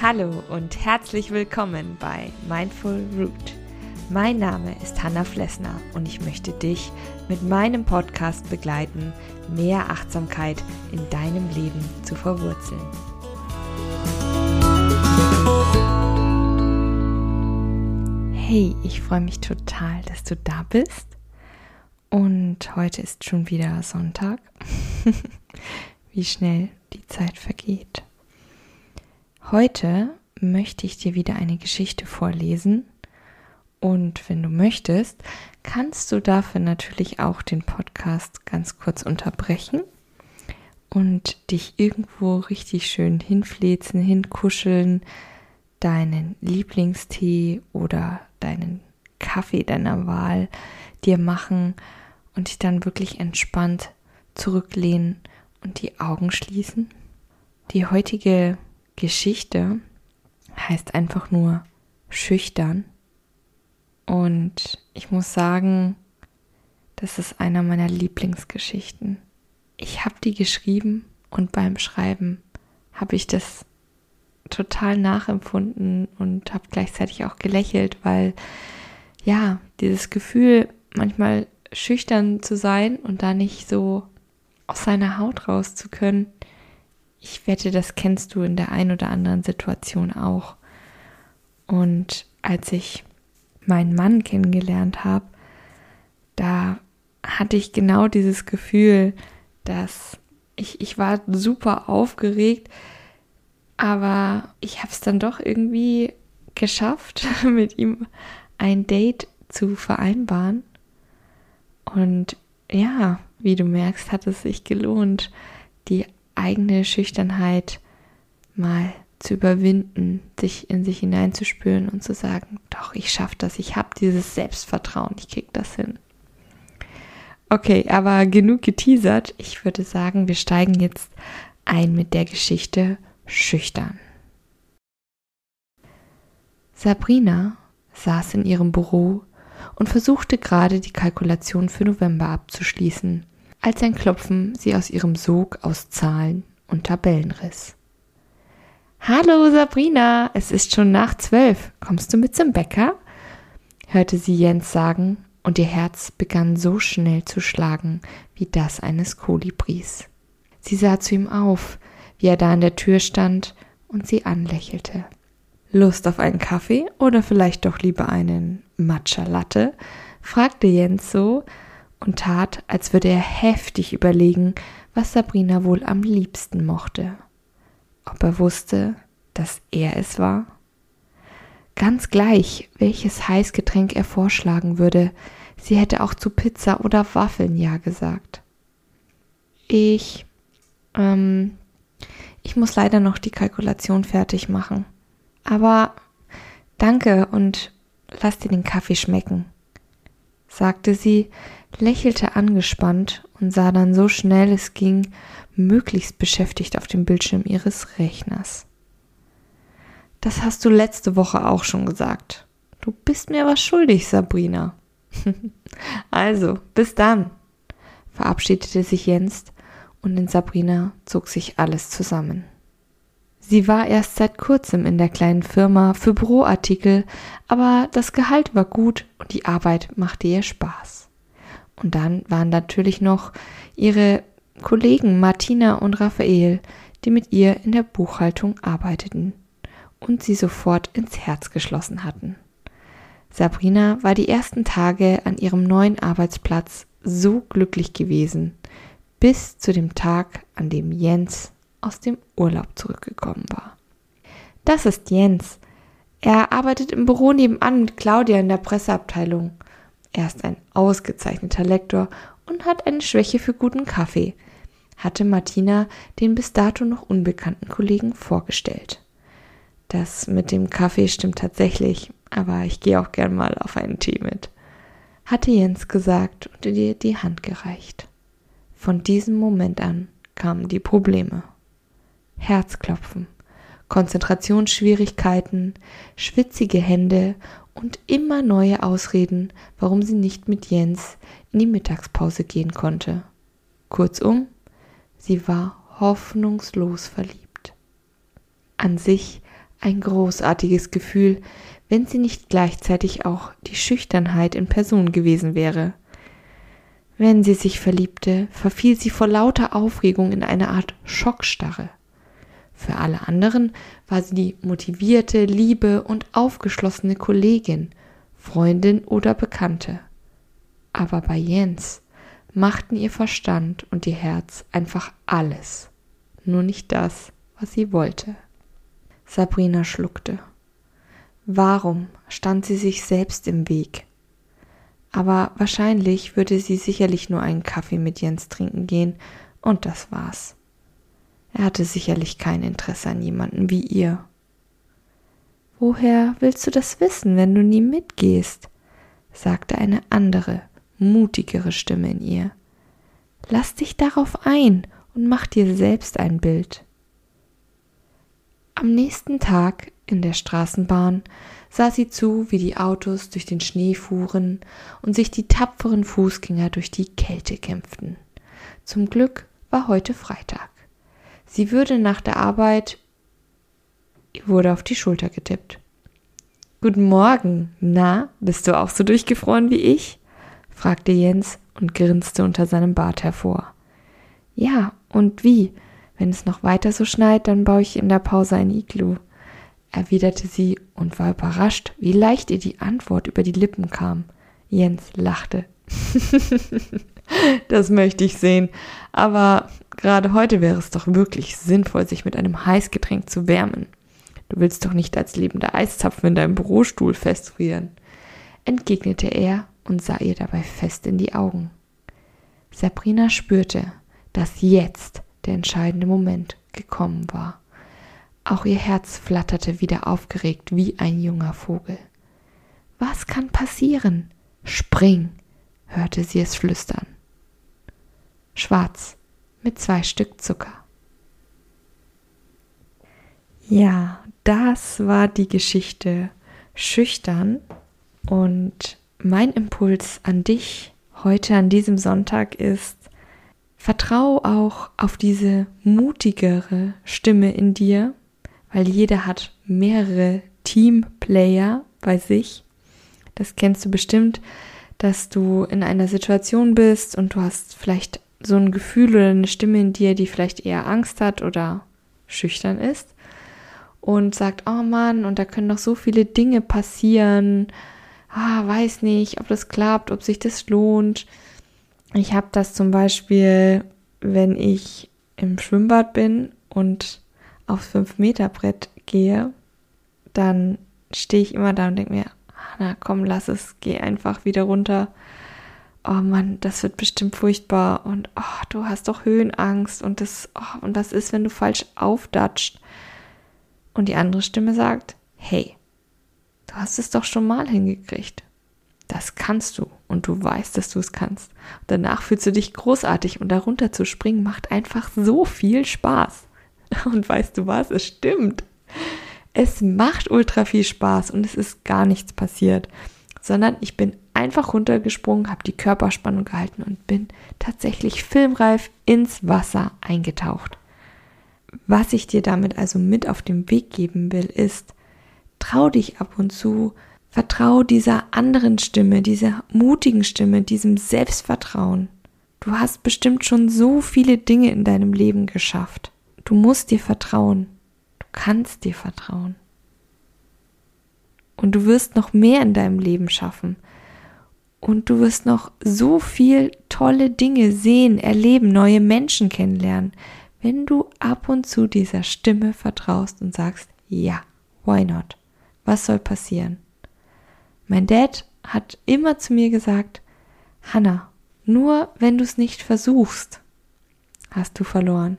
Hallo und herzlich willkommen bei Mindful Root. Mein Name ist Hanna Flessner und ich möchte dich mit meinem Podcast begleiten, mehr Achtsamkeit in deinem Leben zu verwurzeln. Hey, ich freue mich total, dass du da bist. Und heute ist schon wieder Sonntag. Wie schnell die Zeit vergeht. Heute möchte ich dir wieder eine Geschichte vorlesen. Und wenn du möchtest, kannst du dafür natürlich auch den Podcast ganz kurz unterbrechen und dich irgendwo richtig schön hinflezen, hinkuscheln, deinen Lieblingstee oder deinen Kaffee deiner Wahl dir machen und dich dann wirklich entspannt zurücklehnen und die Augen schließen. Die heutige Geschichte heißt einfach nur schüchtern. Und ich muss sagen, das ist einer meiner Lieblingsgeschichten. Ich habe die geschrieben und beim Schreiben habe ich das total nachempfunden und habe gleichzeitig auch gelächelt, weil ja, dieses Gefühl, manchmal schüchtern zu sein und da nicht so aus seiner Haut raus zu können, ich wette, das kennst du in der ein oder anderen Situation auch. Und als ich meinen Mann kennengelernt habe, da hatte ich genau dieses Gefühl, dass ich, ich war super aufgeregt, aber ich habe es dann doch irgendwie geschafft, mit ihm ein Date zu vereinbaren. Und ja, wie du merkst, hat es sich gelohnt, die eigene Schüchternheit mal zu überwinden, sich in sich hineinzuspüren und zu sagen, doch, ich schaffe das, ich habe dieses Selbstvertrauen, ich krieg das hin. Okay, aber genug geteasert. Ich würde sagen, wir steigen jetzt ein mit der Geschichte Schüchtern. Sabrina saß in ihrem Büro und versuchte gerade die Kalkulation für November abzuschließen, als ein Klopfen sie aus ihrem Sog aus Zahlen und Tabellen riss. Hallo Sabrina, es ist schon nach zwölf. Kommst du mit zum Bäcker? hörte sie Jens sagen, und ihr Herz begann so schnell zu schlagen wie das eines Kolibris. Sie sah zu ihm auf, wie er da an der Tür stand und sie anlächelte. Lust auf einen Kaffee oder vielleicht doch lieber einen Matcha Latte? fragte Jens so, und tat, als würde er heftig überlegen, was Sabrina wohl am liebsten mochte. Ob er wusste, dass er es war? Ganz gleich, welches Heißgetränk er vorschlagen würde, sie hätte auch zu Pizza oder Waffeln ja gesagt. Ich, ähm, ich muss leider noch die Kalkulation fertig machen. Aber danke und lass dir den Kaffee schmecken, sagte sie, lächelte angespannt und sah dann so schnell es ging, möglichst beschäftigt auf dem Bildschirm ihres Rechners. Das hast du letzte Woche auch schon gesagt. Du bist mir was schuldig, Sabrina. also, bis dann, verabschiedete sich Jens und in Sabrina zog sich alles zusammen. Sie war erst seit kurzem in der kleinen Firma für Büroartikel, aber das Gehalt war gut und die Arbeit machte ihr Spaß. Und dann waren natürlich noch ihre Kollegen Martina und Raphael, die mit ihr in der Buchhaltung arbeiteten und sie sofort ins Herz geschlossen hatten. Sabrina war die ersten Tage an ihrem neuen Arbeitsplatz so glücklich gewesen, bis zu dem Tag, an dem Jens aus dem Urlaub zurückgekommen war. Das ist Jens. Er arbeitet im Büro nebenan mit Claudia in der Presseabteilung. Er ist ein ausgezeichneter Lektor und hat eine Schwäche für guten Kaffee, hatte Martina den bis dato noch unbekannten Kollegen vorgestellt. Das mit dem Kaffee stimmt tatsächlich, aber ich gehe auch gern mal auf einen Tee mit, hatte Jens gesagt und ihr die Hand gereicht. Von diesem Moment an kamen die Probleme. Herzklopfen, Konzentrationsschwierigkeiten, schwitzige Hände und immer neue Ausreden, warum sie nicht mit Jens in die Mittagspause gehen konnte. Kurzum, sie war hoffnungslos verliebt. An sich ein großartiges Gefühl, wenn sie nicht gleichzeitig auch die Schüchternheit in Person gewesen wäre. Wenn sie sich verliebte, verfiel sie vor lauter Aufregung in eine Art Schockstarre. Für alle anderen war sie die motivierte, liebe und aufgeschlossene Kollegin, Freundin oder Bekannte. Aber bei Jens machten ihr Verstand und ihr Herz einfach alles, nur nicht das, was sie wollte. Sabrina schluckte. Warum stand sie sich selbst im Weg? Aber wahrscheinlich würde sie sicherlich nur einen Kaffee mit Jens trinken gehen, und das war's. Er hatte sicherlich kein Interesse an jemanden wie ihr. Woher willst du das wissen, wenn du nie mitgehst? sagte eine andere, mutigere Stimme in ihr. Lass dich darauf ein und mach dir selbst ein Bild. Am nächsten Tag in der Straßenbahn sah sie zu, wie die Autos durch den Schnee fuhren und sich die tapferen Fußgänger durch die Kälte kämpften. Zum Glück war heute Freitag. Sie würde nach der Arbeit. Ihr wurde auf die Schulter getippt. Guten Morgen. Na, bist du auch so durchgefroren wie ich? fragte Jens und grinste unter seinem Bart hervor. Ja, und wie? Wenn es noch weiter so schneit, dann baue ich in der Pause ein Iglu, erwiderte sie und war überrascht, wie leicht ihr die Antwort über die Lippen kam. Jens lachte. das möchte ich sehen. Aber gerade heute wäre es doch wirklich sinnvoll, sich mit einem Heißgetränk zu wärmen. Du willst doch nicht als lebender Eiszapfen in deinem Bürostuhl festfrieren, entgegnete er und sah ihr dabei fest in die Augen. Sabrina spürte, dass jetzt der entscheidende Moment gekommen war. Auch ihr Herz flatterte wieder aufgeregt wie ein junger Vogel. Was kann passieren? Spring, hörte sie es flüstern. Schwarz mit zwei Stück Zucker. Ja, das war die Geschichte Schüchtern und mein Impuls an dich heute an diesem Sonntag ist, vertrau auch auf diese mutigere Stimme in dir, weil jeder hat mehrere Teamplayer bei sich. Das kennst du bestimmt, dass du in einer Situation bist und du hast vielleicht so ein Gefühl oder eine Stimme in dir, die vielleicht eher Angst hat oder schüchtern ist und sagt, oh Mann, und da können noch so viele Dinge passieren. Ah, weiß nicht, ob das klappt, ob sich das lohnt. Ich habe das zum Beispiel, wenn ich im Schwimmbad bin und aufs 5-Meter-Brett gehe, dann stehe ich immer da und denke mir, na komm, lass es, geh einfach wieder runter. Oh Mann, das wird bestimmt furchtbar und oh, du hast doch Höhenangst und das oh, und was ist, wenn du falsch aufdatscht? Und die andere Stimme sagt, hey, du hast es doch schon mal hingekriegt. Das kannst du und du weißt, dass du es kannst. Und danach fühlst du dich großartig und darunter zu springen macht einfach so viel Spaß. Und weißt du was? Es stimmt. Es macht ultra viel Spaß und es ist gar nichts passiert, sondern ich bin einfach runtergesprungen, habe die Körperspannung gehalten und bin tatsächlich filmreif ins Wasser eingetaucht. Was ich dir damit also mit auf den Weg geben will, ist, trau dich ab und zu, vertrau dieser anderen Stimme, dieser mutigen Stimme, diesem Selbstvertrauen. Du hast bestimmt schon so viele Dinge in deinem Leben geschafft. Du musst dir vertrauen kannst dir vertrauen. Und du wirst noch mehr in deinem Leben schaffen. Und du wirst noch so viel tolle Dinge sehen, erleben, neue Menschen kennenlernen, wenn du ab und zu dieser Stimme vertraust und sagst, ja, why not? Was soll passieren? Mein Dad hat immer zu mir gesagt, Hannah, nur wenn du es nicht versuchst, hast du verloren.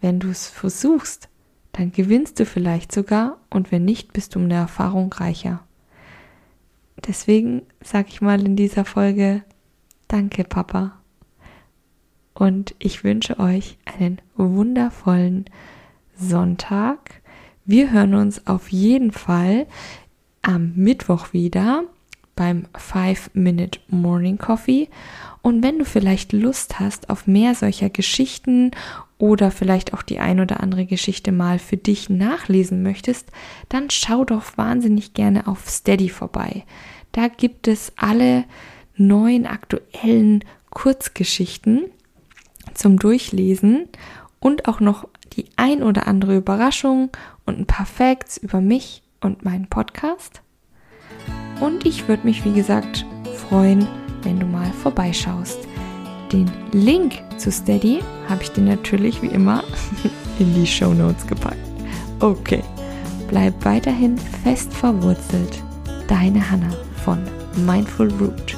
Wenn du es versuchst, dann gewinnst du vielleicht sogar und wenn nicht, bist du um eine Erfahrung reicher. Deswegen sage ich mal in dieser Folge, danke Papa. Und ich wünsche euch einen wundervollen Sonntag. Wir hören uns auf jeden Fall am Mittwoch wieder beim 5-Minute Morning Coffee. Und wenn du vielleicht Lust hast auf mehr solcher Geschichten oder vielleicht auch die ein oder andere Geschichte mal für dich nachlesen möchtest, dann schau doch wahnsinnig gerne auf Steady vorbei. Da gibt es alle neuen aktuellen Kurzgeschichten zum Durchlesen und auch noch die ein oder andere Überraschung und ein paar Facts über mich und meinen Podcast. Und ich würde mich, wie gesagt, freuen, wenn du mal vorbeischaust. Den Link zu Steady habe ich dir natürlich wie immer in die Show Notes gepackt. Okay, bleib weiterhin fest verwurzelt. Deine Hanna von Mindful Root.